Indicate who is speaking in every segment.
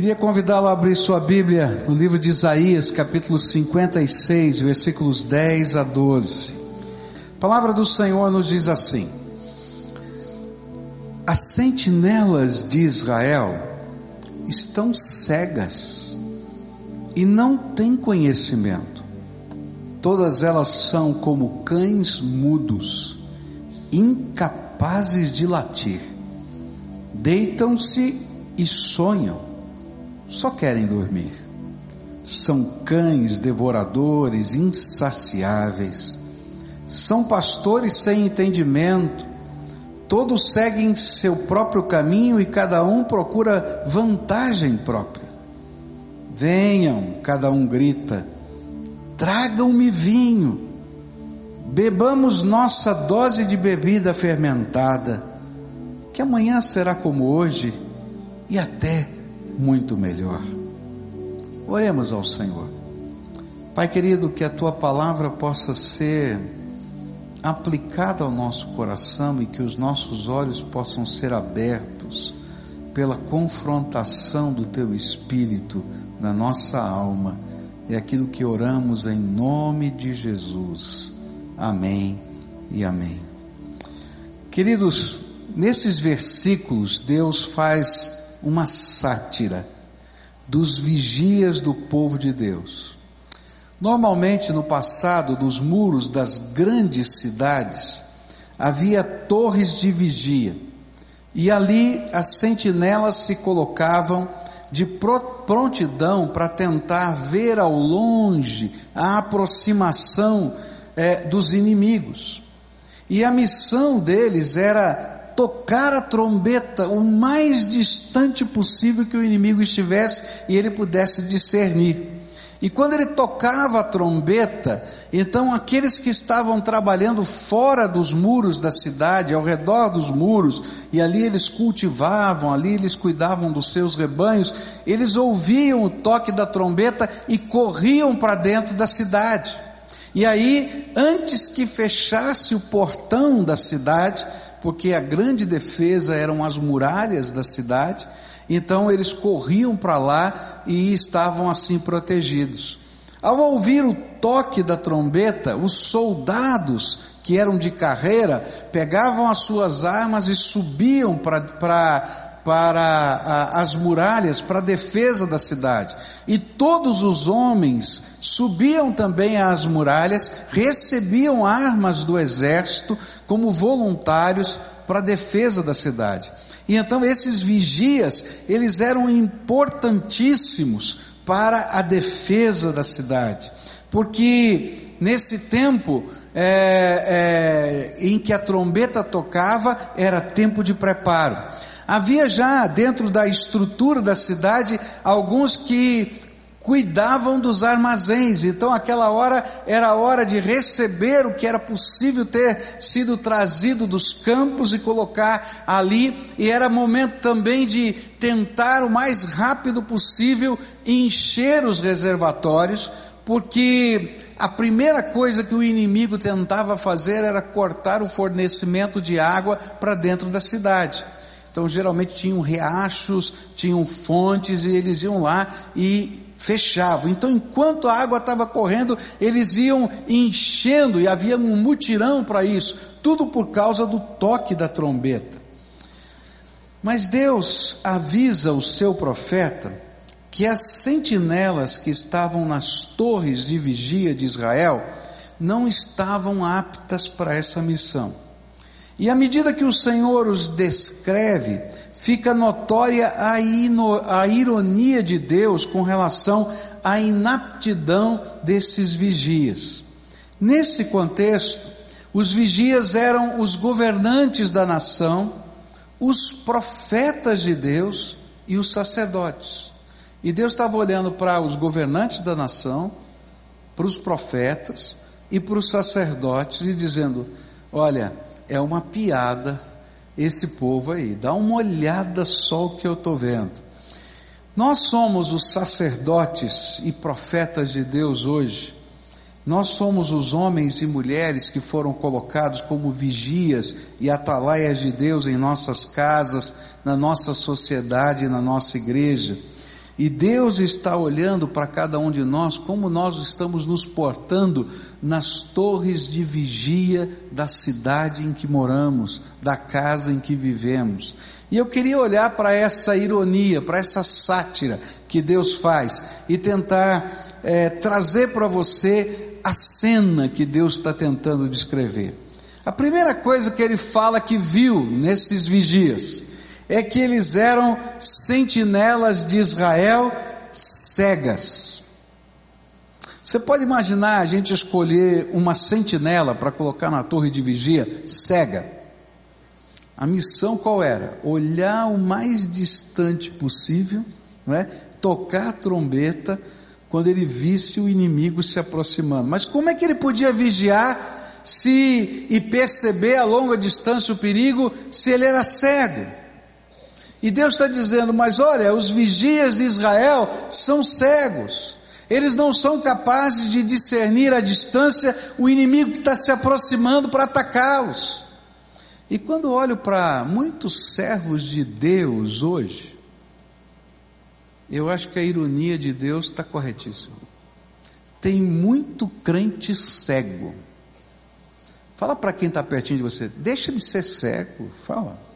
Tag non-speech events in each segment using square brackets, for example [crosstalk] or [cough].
Speaker 1: Queria convidá-lo a abrir sua Bíblia no livro de Isaías, capítulo 56, versículos 10 a 12. A palavra do Senhor nos diz assim: As sentinelas de Israel estão cegas e não têm conhecimento. Todas elas são como cães mudos, incapazes de latir. Deitam-se e sonham só querem dormir. São cães devoradores, insaciáveis. São pastores sem entendimento. Todos seguem seu próprio caminho e cada um procura vantagem própria. Venham, cada um grita, tragam-me vinho, bebamos nossa dose de bebida fermentada, que amanhã será como hoje e até muito melhor. Oremos ao Senhor. Pai querido, que a tua palavra possa ser aplicada ao nosso coração e que os nossos olhos possam ser abertos pela confrontação do teu espírito na nossa alma. É aquilo que oramos em nome de Jesus. Amém e amém. Queridos, nesses versículos Deus faz uma sátira dos vigias do povo de Deus. Normalmente no passado, nos muros das grandes cidades, havia torres de vigia, e ali as sentinelas se colocavam de prontidão para tentar ver ao longe a aproximação é, dos inimigos. E a missão deles era tocar a trombeta o mais distante possível que o inimigo estivesse e ele pudesse discernir. E quando ele tocava a trombeta, então aqueles que estavam trabalhando fora dos muros da cidade, ao redor dos muros, e ali eles cultivavam, ali eles cuidavam dos seus rebanhos, eles ouviam o toque da trombeta e corriam para dentro da cidade. E aí, antes que fechasse o portão da cidade, porque a grande defesa eram as muralhas da cidade, então eles corriam para lá e estavam assim protegidos. Ao ouvir o toque da trombeta, os soldados que eram de carreira pegavam as suas armas e subiam para para as muralhas, para a defesa da cidade. E todos os homens subiam também às muralhas, recebiam armas do exército como voluntários para a defesa da cidade. E então esses vigias, eles eram importantíssimos para a defesa da cidade, porque nesse tempo é, é, em que a trombeta tocava, era tempo de preparo. Havia já dentro da estrutura da cidade alguns que cuidavam dos armazéns, então aquela hora era a hora de receber o que era possível ter sido trazido dos campos e colocar ali, e era momento também de tentar o mais rápido possível encher os reservatórios, porque a primeira coisa que o inimigo tentava fazer era cortar o fornecimento de água para dentro da cidade. Então, geralmente tinham riachos, tinham fontes, e eles iam lá e fechavam. Então, enquanto a água estava correndo, eles iam enchendo, e havia um mutirão para isso, tudo por causa do toque da trombeta. Mas Deus avisa o seu profeta que as sentinelas que estavam nas torres de vigia de Israel não estavam aptas para essa missão. E à medida que o Senhor os descreve, fica notória a, ino, a ironia de Deus com relação à inaptidão desses vigias. Nesse contexto, os vigias eram os governantes da nação, os profetas de Deus e os sacerdotes. E Deus estava olhando para os governantes da nação, para os profetas e para os sacerdotes e dizendo: Olha, é uma piada esse povo aí. Dá uma olhada só o que eu estou vendo. Nós somos os sacerdotes e profetas de Deus hoje. Nós somos os homens e mulheres que foram colocados como vigias e atalaias de Deus em nossas casas, na nossa sociedade na nossa igreja. E Deus está olhando para cada um de nós como nós estamos nos portando nas torres de vigia da cidade em que moramos, da casa em que vivemos. E eu queria olhar para essa ironia, para essa sátira que Deus faz e tentar é, trazer para você a cena que Deus está tentando descrever. A primeira coisa que ele fala que viu nesses vigias é que eles eram sentinelas de Israel cegas. Você pode imaginar a gente escolher uma sentinela para colocar na torre de vigia cega? A missão qual era? Olhar o mais distante possível, não é? tocar a trombeta quando ele visse o inimigo se aproximando. Mas como é que ele podia vigiar se e perceber a longa distância o perigo se ele era cego? E Deus está dizendo: mas olha, os vigias de Israel são cegos, eles não são capazes de discernir à distância o inimigo que está se aproximando para atacá-los. E quando olho para muitos servos de Deus hoje, eu acho que a ironia de Deus está corretíssima. Tem muito crente cego. Fala para quem está pertinho de você, deixa de ser cego, fala.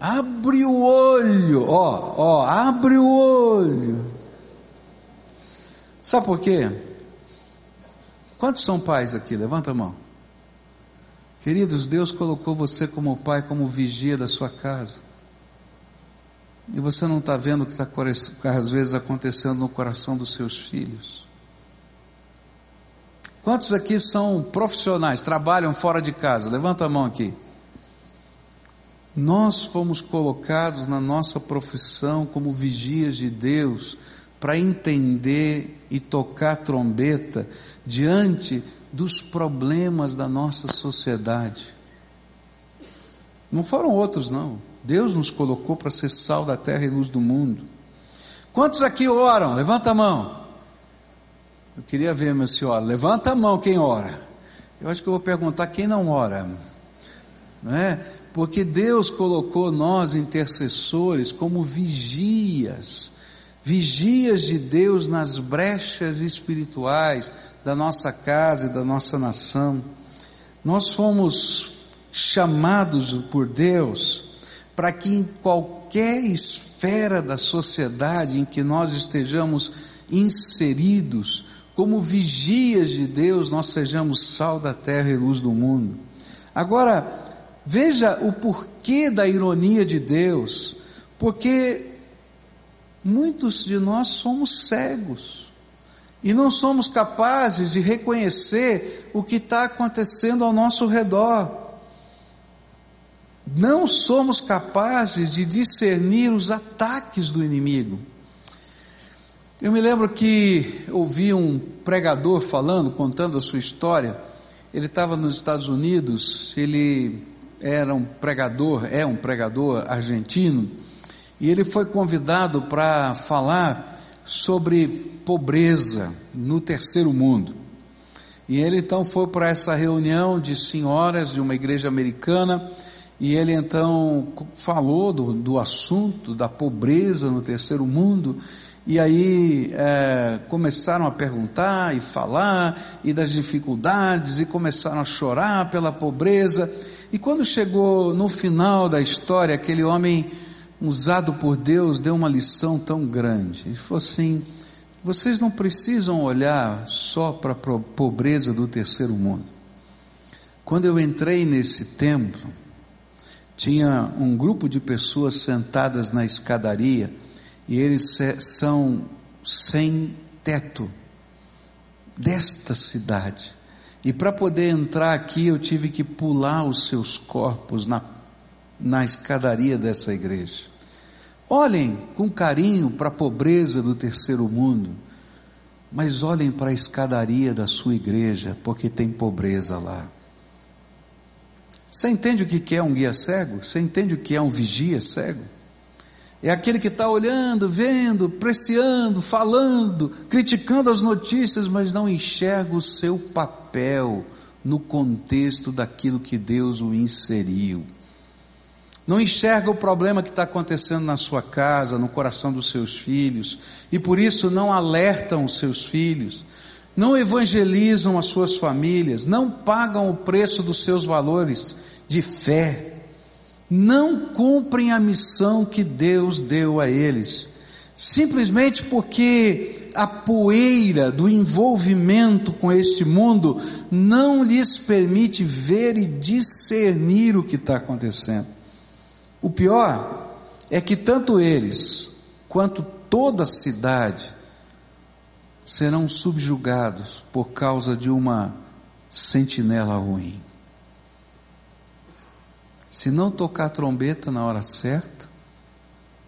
Speaker 1: Abre o olho, ó, ó, abre o olho. Sabe por quê? Quantos são pais aqui? Levanta a mão. Queridos, Deus colocou você como pai, como vigia da sua casa. E você não está vendo o que está às vezes acontecendo no coração dos seus filhos. Quantos aqui são profissionais, trabalham fora de casa? Levanta a mão aqui. Nós fomos colocados na nossa profissão como vigias de Deus para entender e tocar trombeta diante dos problemas da nossa sociedade. Não foram outros, não. Deus nos colocou para ser sal da terra e luz do mundo. Quantos aqui oram? Levanta a mão. Eu queria ver, meu senhor. Levanta a mão quem ora. Eu acho que eu vou perguntar quem não ora. Não é? Porque Deus colocou nós intercessores como vigias, vigias de Deus nas brechas espirituais da nossa casa e da nossa nação. Nós fomos chamados por Deus para que em qualquer esfera da sociedade em que nós estejamos inseridos, como vigias de Deus, nós sejamos sal da terra e luz do mundo. Agora, Veja o porquê da ironia de Deus, porque muitos de nós somos cegos e não somos capazes de reconhecer o que está acontecendo ao nosso redor. Não somos capazes de discernir os ataques do inimigo. Eu me lembro que ouvi um pregador falando, contando a sua história. Ele estava nos Estados Unidos, ele era um pregador, é um pregador argentino, e ele foi convidado para falar sobre pobreza no terceiro mundo. E ele então foi para essa reunião de senhoras de uma igreja americana, e ele então falou do, do assunto da pobreza no terceiro mundo, e aí é, começaram a perguntar e falar, e das dificuldades, e começaram a chorar pela pobreza. E quando chegou no final da história, aquele homem usado por Deus deu uma lição tão grande. Ele falou assim: vocês não precisam olhar só para a pobreza do terceiro mundo. Quando eu entrei nesse templo, tinha um grupo de pessoas sentadas na escadaria e eles são sem teto desta cidade. E para poder entrar aqui, eu tive que pular os seus corpos na, na escadaria dessa igreja. Olhem com carinho para a pobreza do terceiro mundo, mas olhem para a escadaria da sua igreja, porque tem pobreza lá. Você entende o que é um guia cego? Você entende o que é um vigia cego? É aquele que está olhando, vendo, preciando, falando, criticando as notícias, mas não enxerga o seu papel no contexto daquilo que Deus o inseriu. não enxerga o problema que está acontecendo na sua casa, no coração dos seus filhos, e por isso não alertam os seus filhos, não evangelizam as suas famílias, não pagam o preço dos seus valores de fé, não cumprem a missão que Deus deu a eles, simplesmente porque a poeira do envolvimento com este mundo não lhes permite ver e discernir o que está acontecendo. O pior é que tanto eles quanto toda a cidade serão subjugados por causa de uma sentinela ruim. Se não tocar a trombeta na hora certa,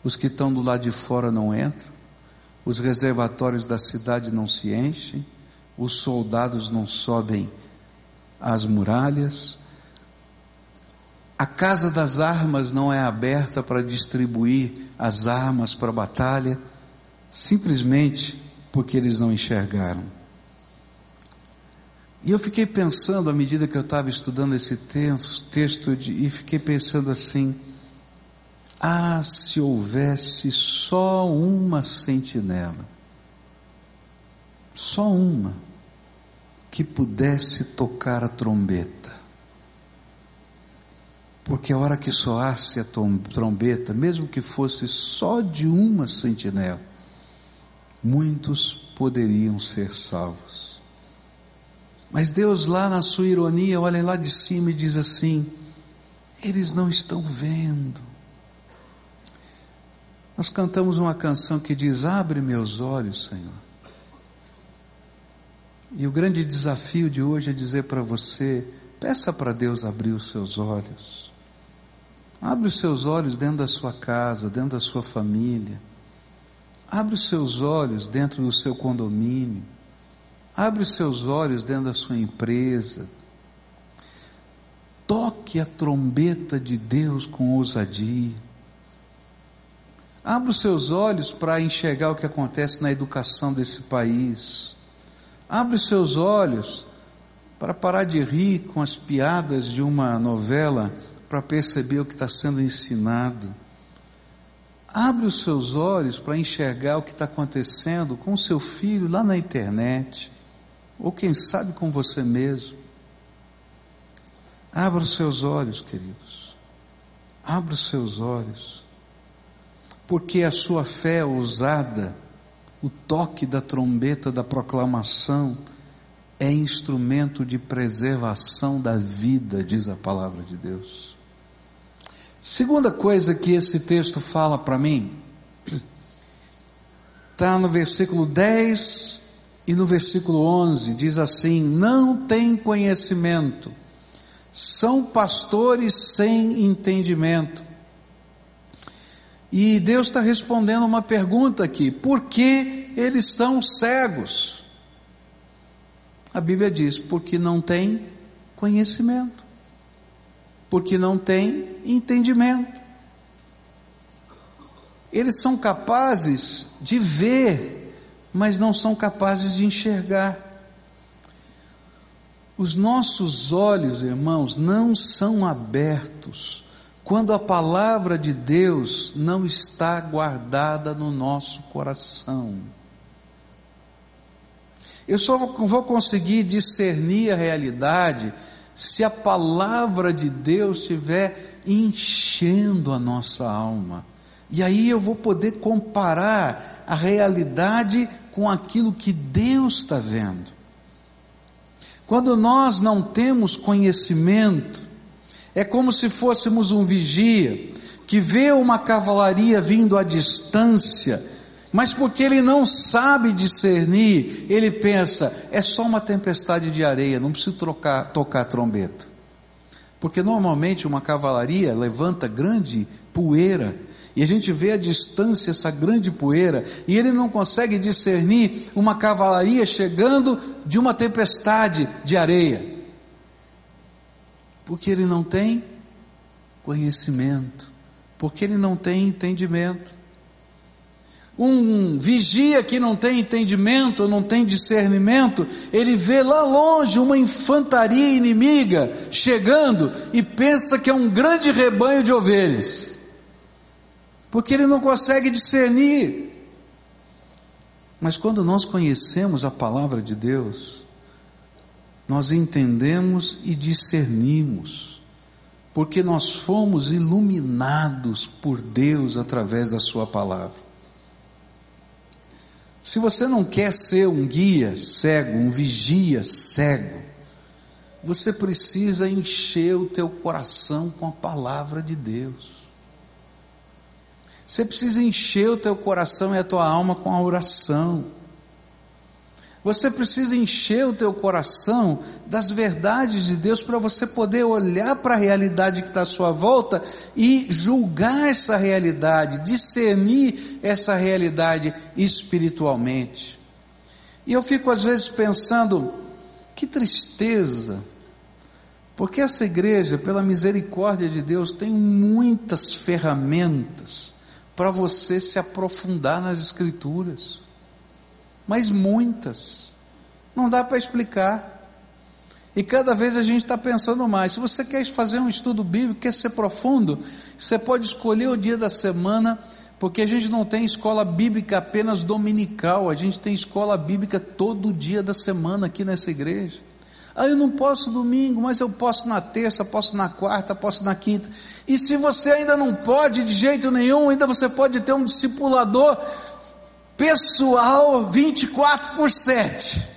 Speaker 1: os que estão do lado de fora não entram, os reservatórios da cidade não se enchem, os soldados não sobem às muralhas, a casa das armas não é aberta para distribuir as armas para a batalha, simplesmente porque eles não enxergaram. E eu fiquei pensando, à medida que eu estava estudando esse texto, e fiquei pensando assim: ah, se houvesse só uma sentinela, só uma, que pudesse tocar a trombeta porque a hora que soasse a trombeta, mesmo que fosse só de uma sentinela, muitos poderiam ser salvos. Mas Deus, lá na sua ironia, olha lá de cima e diz assim: eles não estão vendo. Nós cantamos uma canção que diz: Abre meus olhos, Senhor. E o grande desafio de hoje é dizer para você: peça para Deus abrir os seus olhos. Abre os seus olhos dentro da sua casa, dentro da sua família. Abre os seus olhos dentro do seu condomínio. Abre os seus olhos dentro da sua empresa. Toque a trombeta de Deus com ousadia. Abra os seus olhos para enxergar o que acontece na educação desse país. Abre os seus olhos para parar de rir com as piadas de uma novela para perceber o que está sendo ensinado. Abre os seus olhos para enxergar o que está acontecendo com o seu filho lá na internet, ou quem sabe com você mesmo. Abra os seus olhos, queridos. Abra os seus olhos. Porque a sua fé ousada, o toque da trombeta da proclamação, é instrumento de preservação da vida, diz a palavra de Deus. Segunda coisa que esse texto fala para mim, está [clears throat] no versículo 10 e no versículo 11, diz assim: Não tem conhecimento, são pastores sem entendimento. E Deus está respondendo uma pergunta aqui: por que eles estão cegos? A Bíblia diz: porque não tem conhecimento porque não têm entendimento. Eles são capazes de ver, mas não são capazes de enxergar. Os nossos olhos, irmãos, não são abertos quando a palavra de Deus não está guardada no nosso coração. Eu só vou conseguir discernir a realidade se a palavra de Deus estiver enchendo a nossa alma. E aí eu vou poder comparar a realidade com aquilo que Deus está vendo. Quando nós não temos conhecimento, é como se fôssemos um vigia que vê uma cavalaria vindo à distância mas porque ele não sabe discernir, ele pensa, é só uma tempestade de areia, não preciso trocar, tocar a trombeta. Porque normalmente uma cavalaria levanta grande poeira, e a gente vê à distância essa grande poeira, e ele não consegue discernir uma cavalaria chegando de uma tempestade de areia. Porque ele não tem conhecimento, porque ele não tem entendimento. Um vigia que não tem entendimento, não tem discernimento, ele vê lá longe uma infantaria inimiga chegando e pensa que é um grande rebanho de ovelhas, porque ele não consegue discernir. Mas quando nós conhecemos a palavra de Deus, nós entendemos e discernimos, porque nós fomos iluminados por Deus através da Sua palavra. Se você não quer ser um guia cego, um vigia cego, você precisa encher o teu coração com a palavra de Deus. Você precisa encher o teu coração e a tua alma com a oração. Você precisa encher o teu coração das verdades de Deus para você poder olhar para a realidade que está à sua volta e julgar essa realidade, discernir essa realidade espiritualmente. E eu fico às vezes pensando, que tristeza, porque essa igreja, pela misericórdia de Deus, tem muitas ferramentas para você se aprofundar nas Escrituras mas muitas. Não dá para explicar. E cada vez a gente está pensando mais. Se você quer fazer um estudo bíblico, quer ser profundo, você pode escolher o dia da semana, porque a gente não tem escola bíblica apenas dominical, a gente tem escola bíblica todo dia da semana aqui nessa igreja. Ah, eu não posso domingo, mas eu posso na terça, posso na quarta, posso na quinta. E se você ainda não pode de jeito nenhum, ainda você pode ter um discipulador pessoal 24 por 7.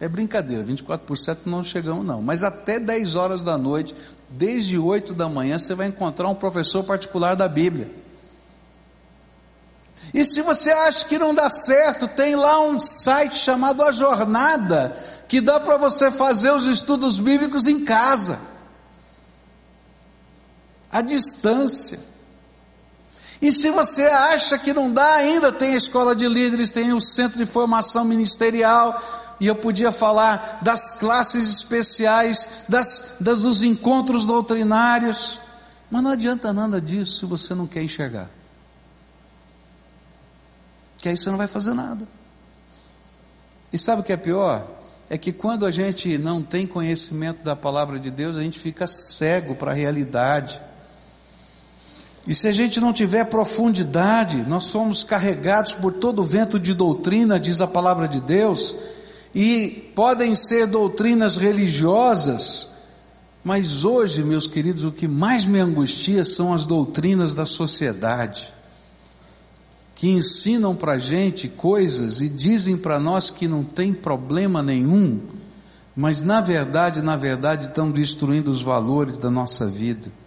Speaker 1: É brincadeira, 24 por 7 não chegamos não, mas até 10 horas da noite, desde 8 da manhã, você vai encontrar um professor particular da Bíblia. E se você acha que não dá certo, tem lá um site chamado A Jornada, que dá para você fazer os estudos bíblicos em casa, à distância. E se você acha que não dá ainda, tem a escola de líderes, tem o centro de formação ministerial, e eu podia falar das classes especiais, das, das, dos encontros doutrinários, mas não adianta nada disso se você não quer enxergar. Que aí você não vai fazer nada. E sabe o que é pior? É que quando a gente não tem conhecimento da palavra de Deus, a gente fica cego para a realidade. E se a gente não tiver profundidade, nós somos carregados por todo o vento de doutrina, diz a palavra de Deus, e podem ser doutrinas religiosas, mas hoje, meus queridos, o que mais me angustia são as doutrinas da sociedade, que ensinam para a gente coisas e dizem para nós que não tem problema nenhum, mas na verdade, na verdade, estão destruindo os valores da nossa vida.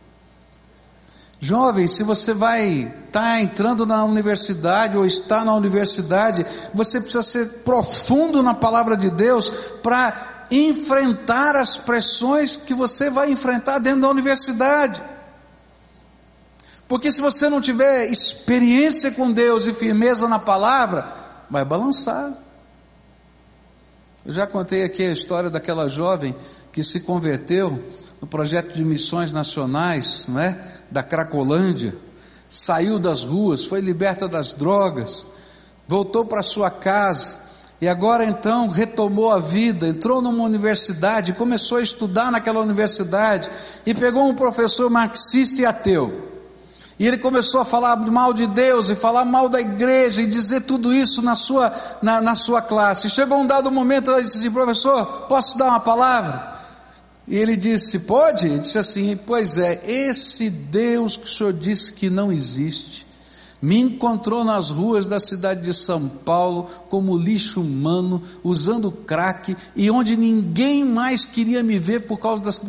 Speaker 1: Jovem, se você vai estar tá entrando na universidade ou está na universidade, você precisa ser profundo na palavra de Deus para enfrentar as pressões que você vai enfrentar dentro da universidade. Porque se você não tiver experiência com Deus e firmeza na palavra, vai balançar. Eu já contei aqui a história daquela jovem que se converteu no projeto de missões nacionais, né, da Cracolândia, saiu das ruas, foi liberta das drogas, voltou para sua casa e agora então retomou a vida, entrou numa universidade, começou a estudar naquela universidade e pegou um professor marxista e ateu. E ele começou a falar mal de Deus e falar mal da igreja e dizer tudo isso na sua, na, na sua classe. Chegou um dado momento, ela disse assim: professor, posso dar uma palavra? E ele disse: Pode? Ele disse assim: Pois é, esse Deus que o senhor disse que não existe, me encontrou nas ruas da cidade de São Paulo como lixo humano, usando crack, e onde ninguém mais queria me ver por causa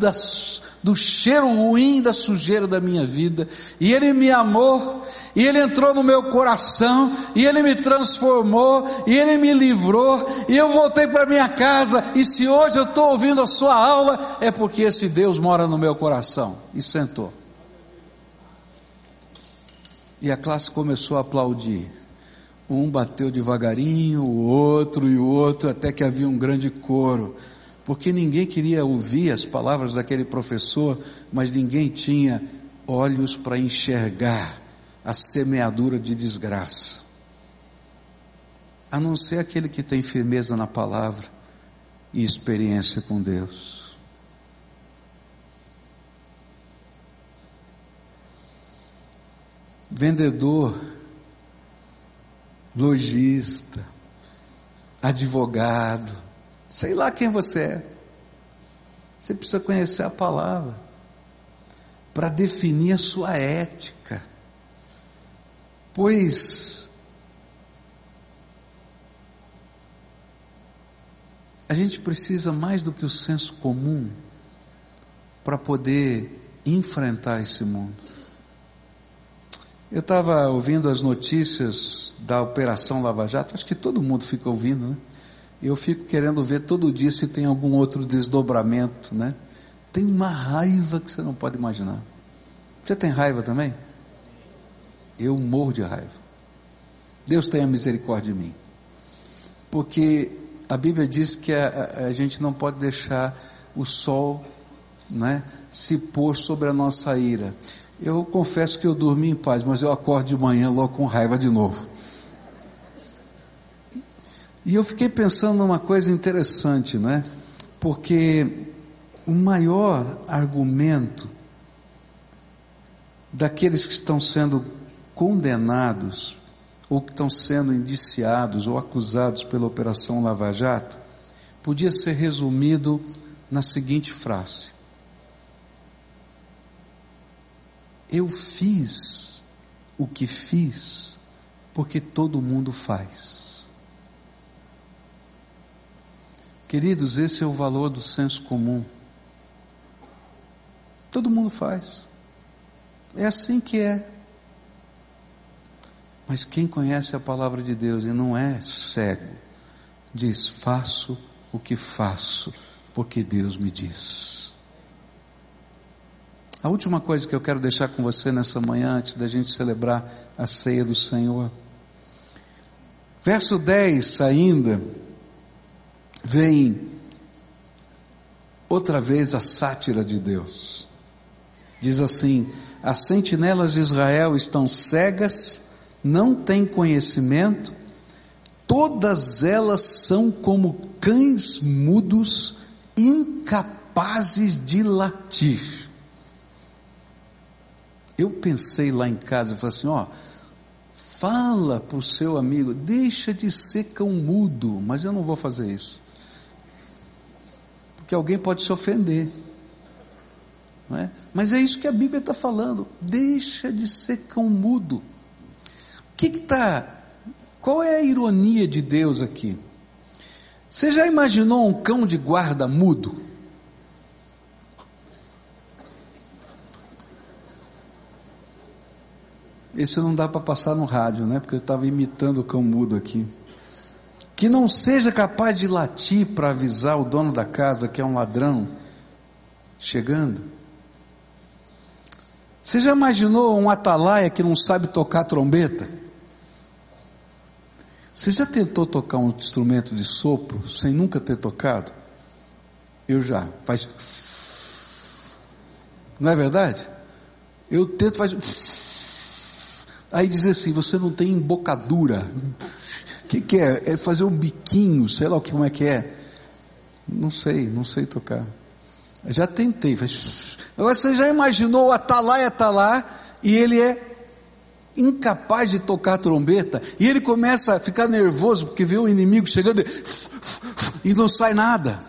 Speaker 1: do cheiro ruim da sujeira da minha vida. E Ele me amou, e Ele entrou no meu coração, e Ele me transformou, e Ele me livrou, e eu voltei para minha casa. E se hoje eu estou ouvindo a sua aula, é porque esse Deus mora no meu coração. E sentou. E a classe começou a aplaudir. Um bateu devagarinho, o outro e o outro, até que havia um grande coro. Porque ninguém queria ouvir as palavras daquele professor, mas ninguém tinha olhos para enxergar a semeadura de desgraça. a não ser aquele que tem firmeza na palavra e experiência com Deus. Vendedor, lojista, advogado, sei lá quem você é. Você precisa conhecer a palavra para definir a sua ética. Pois a gente precisa mais do que o senso comum para poder enfrentar esse mundo. Eu estava ouvindo as notícias da Operação Lava Jato, acho que todo mundo fica ouvindo, né? Eu fico querendo ver todo dia se tem algum outro desdobramento, né? Tem uma raiva que você não pode imaginar. Você tem raiva também? Eu morro de raiva. Deus tenha misericórdia de mim. Porque a Bíblia diz que a, a, gente não pode deixar o sol né, se pôr sobre a nossa ira. Eu confesso que eu dormi em paz, mas eu acordo de manhã logo com raiva de novo. E eu fiquei pensando numa coisa interessante, não é? Porque o maior argumento daqueles que estão sendo condenados, ou que estão sendo indiciados ou acusados pela Operação Lava Jato, podia ser resumido na seguinte frase: Eu fiz o que fiz porque todo mundo faz. Queridos, esse é o valor do senso comum. Todo mundo faz. É assim que é. Mas quem conhece a palavra de Deus e não é cego, diz: faço o que faço, porque Deus me diz. A última coisa que eu quero deixar com você nessa manhã, antes da gente celebrar a ceia do Senhor. Verso 10 ainda vem outra vez a sátira de Deus. Diz assim: as sentinelas de Israel estão cegas, não têm conhecimento, todas elas são como cães mudos, incapazes de latir. Eu pensei lá em casa e falei assim: ó, fala para o seu amigo, deixa de ser cão mudo, mas eu não vou fazer isso que alguém pode se ofender. Não é? Mas é isso que a Bíblia está falando. Deixa de ser cão mudo. O que está. Qual é a ironia de Deus aqui? Você já imaginou um cão de guarda mudo? Esse não dá para passar no rádio, né? Porque eu estava imitando o cão mudo aqui que não seja capaz de latir para avisar o dono da casa que é um ladrão chegando? Você já imaginou um atalaia que não sabe tocar trombeta? Você já tentou tocar um instrumento de sopro sem nunca ter tocado? Eu já. Faz. Não é verdade? Eu tento fazer. Aí diz assim: você não tem embocadura. O [laughs] que, que é? É fazer um biquinho, sei lá o que, como é que é. Não sei, não sei tocar. Já tentei. Agora você já imaginou o atalaia está lá e ele é incapaz de tocar trombeta e ele começa a ficar nervoso porque vê o inimigo chegando [laughs] e não sai nada.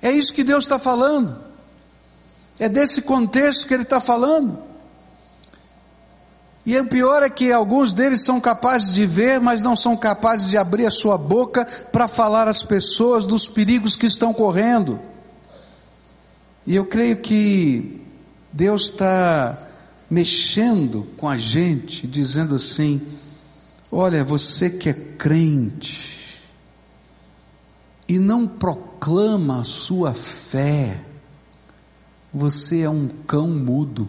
Speaker 1: É isso que Deus está falando. É desse contexto que Ele está falando. E o pior é que alguns deles são capazes de ver, mas não são capazes de abrir a sua boca para falar às pessoas dos perigos que estão correndo. E eu creio que Deus está mexendo com a gente, dizendo assim: olha, você que é crente e não proclama a sua fé, você é um cão mudo.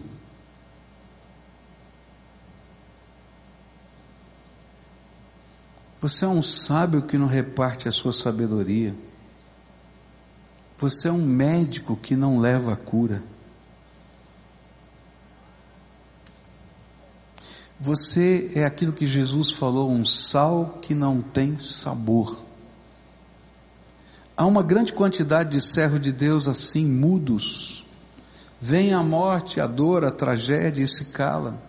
Speaker 1: Você é um sábio que não reparte a sua sabedoria. Você é um médico que não leva a cura. Você é aquilo que Jesus falou, um sal que não tem sabor. Há uma grande quantidade de servos de Deus assim, mudos. Vem a morte, a dor, a tragédia e se calam.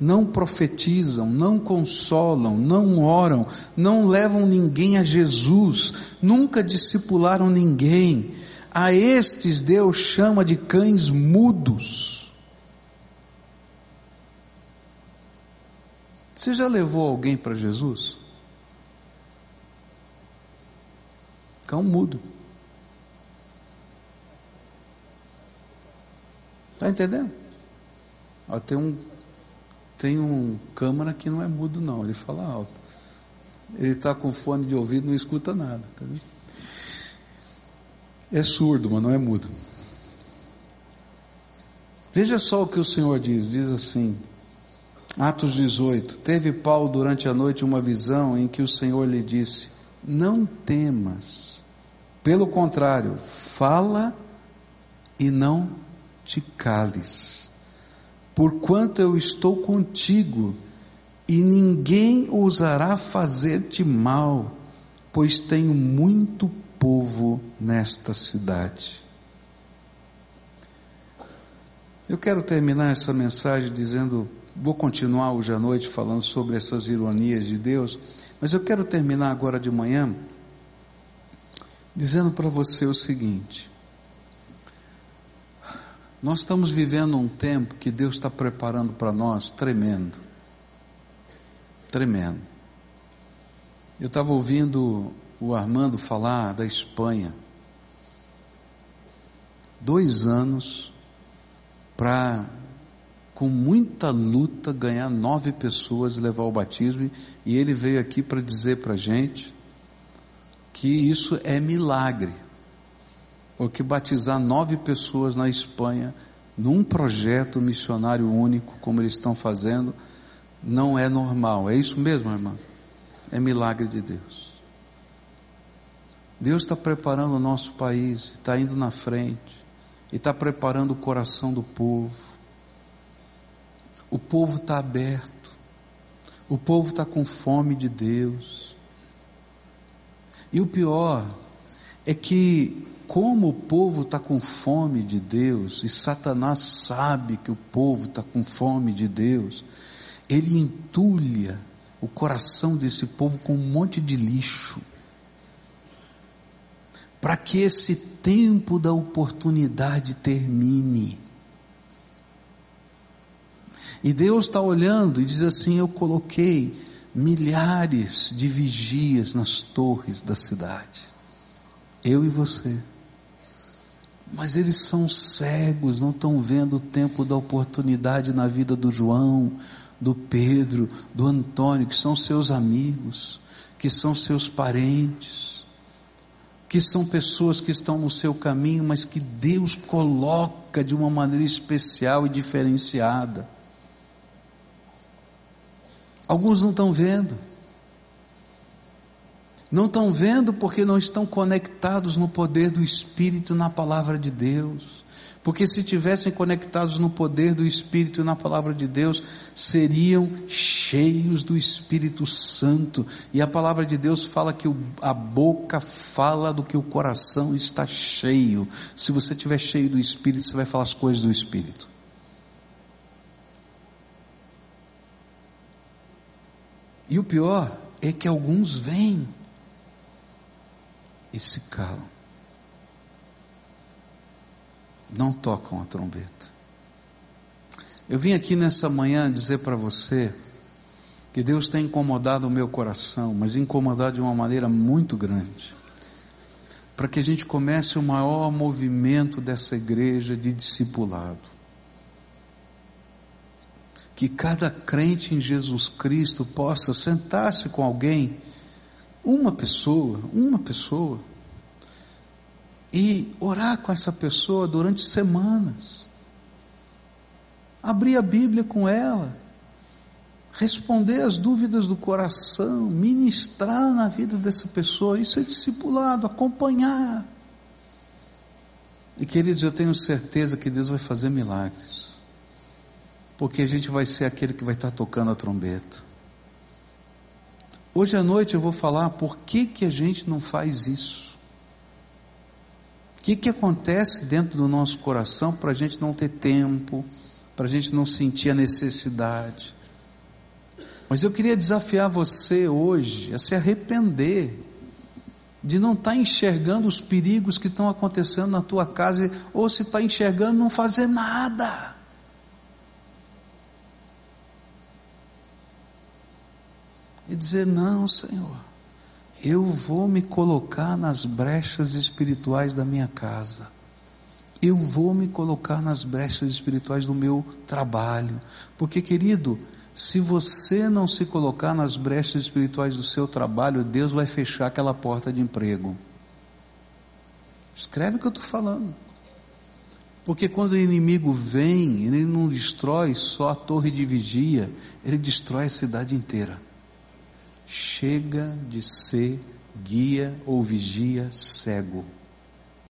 Speaker 1: Não profetizam, não consolam, não oram, não levam ninguém a Jesus, nunca discipularam ninguém. A estes Deus chama de cães mudos. Você já levou alguém para Jesus? Cão mudo. Está entendendo? Ó, tem um tem um câmara que não é mudo não, ele fala alto. Ele está com fone de ouvido, não escuta nada. Tá é surdo, mas não é mudo. Veja só o que o Senhor diz, diz assim, Atos 18, teve Paulo durante a noite uma visão em que o Senhor lhe disse, não temas, pelo contrário, fala e não te cales, porquanto eu estou contigo, e ninguém ousará fazer-te mal, pois tenho muito povo nesta cidade. Eu quero terminar essa mensagem dizendo, vou continuar hoje à noite falando sobre essas ironias de Deus, mas eu quero terminar agora de manhã dizendo para você o seguinte: nós estamos vivendo um tempo que Deus está preparando para nós tremendo. Tremendo. Eu estava ouvindo o Armando falar da Espanha. Dois anos para, com muita luta, ganhar nove pessoas e levar o batismo. E ele veio aqui para dizer para a gente que isso é milagre. Porque batizar nove pessoas na Espanha, num projeto missionário único, como eles estão fazendo, não é normal. É isso mesmo, irmão? É milagre de Deus. Deus está preparando o nosso país, está indo na frente, e está preparando o coração do povo. O povo está aberto, o povo está com fome de Deus. E o pior é que, como o povo está com fome de Deus, e Satanás sabe que o povo está com fome de Deus, ele entulha o coração desse povo com um monte de lixo, para que esse tempo da oportunidade termine. E Deus está olhando e diz assim: Eu coloquei milhares de vigias nas torres da cidade. Eu e você. Mas eles são cegos, não estão vendo o tempo da oportunidade na vida do João, do Pedro, do Antônio, que são seus amigos, que são seus parentes, que são pessoas que estão no seu caminho, mas que Deus coloca de uma maneira especial e diferenciada. Alguns não estão vendo. Não estão vendo porque não estão conectados no poder do Espírito na palavra de Deus. Porque se tivessem conectados no poder do Espírito e na palavra de Deus, seriam cheios do Espírito Santo. E a palavra de Deus fala que a boca fala do que o coração está cheio. Se você estiver cheio do Espírito, você vai falar as coisas do Espírito. E o pior é que alguns vêm e se calam. Não tocam a trombeta. Eu vim aqui nessa manhã dizer para você que Deus tem incomodado o meu coração, mas incomodado de uma maneira muito grande, para que a gente comece o maior movimento dessa igreja de discipulado que cada crente em Jesus Cristo possa sentar-se com alguém, uma pessoa, uma pessoa, e orar com essa pessoa durante semanas. Abrir a Bíblia com ela, responder as dúvidas do coração, ministrar na vida dessa pessoa, isso é discipulado, acompanhar. E queridos, eu tenho certeza que Deus vai fazer milagres porque a gente vai ser aquele que vai estar tocando a trombeta. Hoje à noite eu vou falar por que, que a gente não faz isso. O que, que acontece dentro do nosso coração para a gente não ter tempo, para a gente não sentir a necessidade. Mas eu queria desafiar você hoje a se arrepender de não estar tá enxergando os perigos que estão acontecendo na tua casa, ou se está enxergando, não fazer nada. Dizer: Não, Senhor, eu vou me colocar nas brechas espirituais da minha casa. Eu vou me colocar nas brechas espirituais do meu trabalho. Porque, querido, se você não se colocar nas brechas espirituais do seu trabalho, Deus vai fechar aquela porta de emprego. Escreve o que eu estou falando. Porque quando o inimigo vem, ele não destrói só a torre de vigia, ele destrói a cidade inteira. Chega de ser guia ou vigia cego.